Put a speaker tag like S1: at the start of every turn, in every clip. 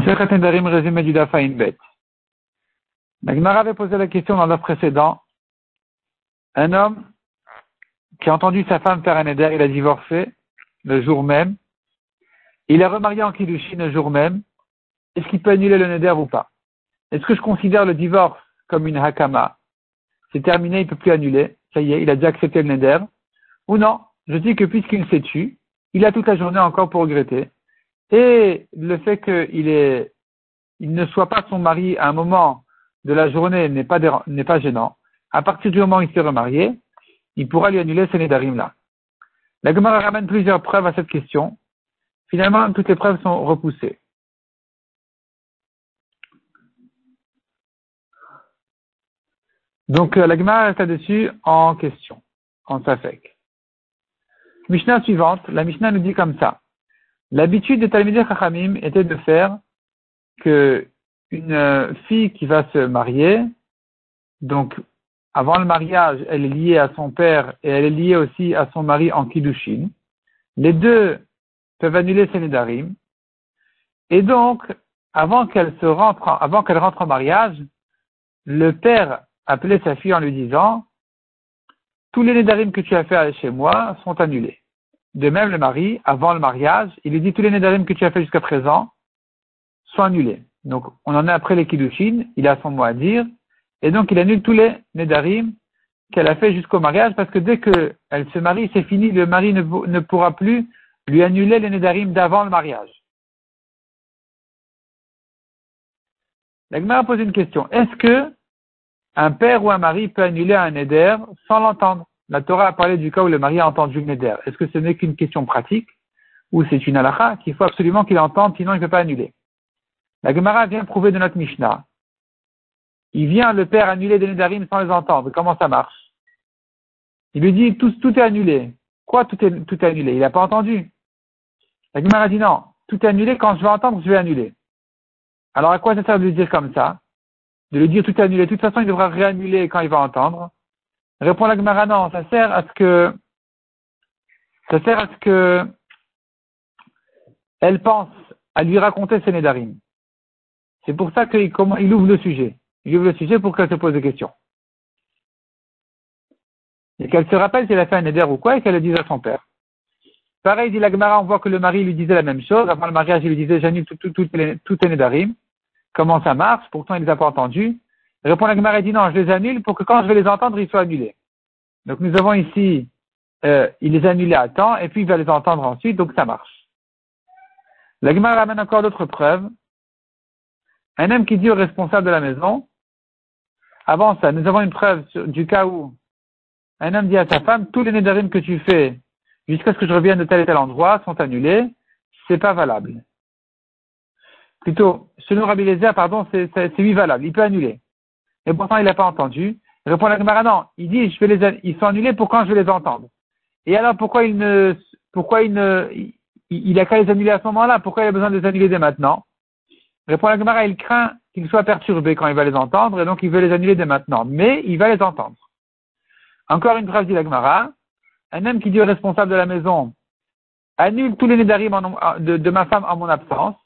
S1: résumé du Bet. La Gemara avait posé la question dans l'offre précédent. Un homme qui a entendu sa femme faire un éder, il a divorcé le jour même. Il est remarié en Kiddushin le jour même. Est-ce qu'il peut annuler le neder ou pas? Est-ce que je considère le divorce comme une hakama? C'est terminé, il ne peut plus annuler. Ça y est, il a déjà accepté le neder. Ou non Je dis que puisqu'il s'est tué, il a toute la journée encore pour regretter. Et le fait qu'il est, il ne soit pas son mari à un moment de la journée n'est pas, pas gênant. À partir du moment où il s'est remarié, il pourra lui annuler ce nedarim là. La Gemara ramène plusieurs preuves à cette question. Finalement, toutes les preuves sont repoussées. Donc, euh, la Gemara reste là-dessus en question, en safek. Mishnah suivante, la Mishnah nous dit comme ça. L'habitude des Talmidei Chachamim était de faire que une euh, fille qui va se marier, donc avant le mariage, elle est liée à son père et elle est liée aussi à son mari en Kiddushin. Les deux peuvent annuler ses nedarim. Et donc, avant qu'elle se rentre, avant qu'elle rentre en mariage, le père appelait sa fille en lui disant, tous les nedarim que tu as fait chez moi sont annulés. De même, le mari, avant le mariage, il lui dit tous les nedarim que tu as fait jusqu'à présent sont annulés. Donc, on en est après les kiddushin, il a son mot à dire, et donc il annule tous les nedarim qu'elle a fait jusqu'au mariage, parce que dès qu'elle se marie, c'est fini, le mari ne, pourra plus lui annuler les nedarim d'avant le mariage. La pose une question. Est-ce que un père ou un mari peut annuler un neder sans l'entendre? La Torah a parlé du cas où le mari a entendu le neder. Est-ce que ce n'est qu'une question pratique ou c'est une halakha qu'il faut absolument qu'il entende, sinon il ne peut pas annuler? La Gemara vient prouver de notre Mishnah il vient le père annuler des Nédarim sans les entendre. Comment ça marche? Il lui dit tout, est annulé. Quoi tout est, tout est annulé? Il n'a pas entendu. La Gemara dit non, tout est annulé, quand je vais entendre, je vais annuler. Alors à quoi ça sert de lui dire comme ça? De lui dire tout est annulé. De toute façon, il devra réannuler quand il va entendre. Répond la Gemara non, ça sert à ce que ça sert à ce que elle pense à lui raconter ses Nédarim. C'est pour ça qu'il il ouvre le sujet j'ouvre le sujet pour qu'elle se pose des questions. Et qu'elle se rappelle qu'elle a fait un éder ou quoi et qu'elle le dise à son père. Pareil, dit l'Agmara, on voit que le mari lui disait la même chose. Avant le mariage, il lui disait, j'annule tout, tout, tout, tout Nédarim. Comment ça marche? Pourtant, il ne les a pas entendus. Répond l'Agmara, il dit non, je les annule pour que quand je vais les entendre, ils soient annulés. Donc, nous avons ici, euh, il les a annulés à temps et puis il va les entendre ensuite, donc ça marche. L'Agmara ramène encore d'autres preuves. Un homme qui dit au responsable de la maison, avant ça, nous avons une preuve du cas où un homme dit à sa femme, tous les nédarim que tu fais jusqu'à ce que je revienne de tel et tel endroit sont annulés, c'est pas valable. Plutôt, selon Rabbi Lézer, pardon, c'est oui valable, il peut annuler. Et pourtant, il n'a pas entendu. Répond la Gemara, non, il dit, je vais les, ils sont annulés pour quand je vais les entendre? Et alors, pourquoi il ne, pourquoi il ne, il, il a qu'à les annuler à ce moment-là? Pourquoi il a besoin de les annuler dès maintenant? Répond la Gemara, il craint qu'il soit perturbé quand il va les entendre, et donc il veut les annuler dès maintenant. Mais il va les entendre. Encore une phrase dit la Gemara, un homme qui dit au responsable de la maison, annule tous les nédarim de, de ma femme en mon absence.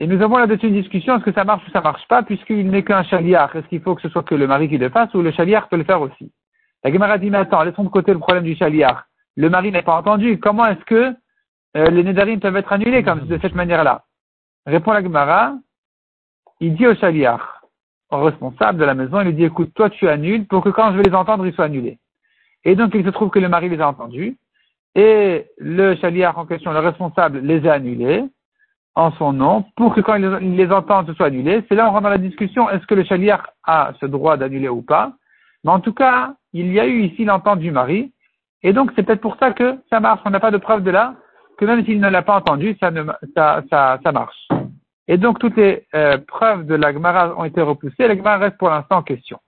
S1: Et nous avons là-dessus une discussion, est-ce que ça marche ou ça marche pas, puisqu'il n'est qu'un chaliar. Est-ce qu'il faut que ce soit que le mari qui le fasse ou le chaliar peut le faire aussi? La Gemara dit, mais attends, laissons de côté le problème du chaliar. Le mari n'est pas entendu. Comment est-ce que euh, les nédarim peuvent être annulés comme de cette manière-là? Répond la Gemara, il dit au chaliach, au responsable de la maison, il lui dit, écoute, toi tu annules pour que quand je vais les entendre, ils soient annulés. Et donc il se trouve que le mari les a entendus, et le chaliach en question, le responsable, les a annulés en son nom, pour que quand il les entend, ce soit annulé. C'est là où on rentre dans la discussion, est-ce que le chaliach a ce droit d'annuler ou pas? Mais en tout cas, il y a eu ici l'entente du mari, et donc c'est peut-être pour ça que ça marche. On n'a pas de preuve de là que même s'il ne l'a pas entendu, ça, ne, ça, ça, ça marche. Et donc toutes les euh, preuves de la Gemara ont été repoussées. La Gemara reste pour l'instant en question.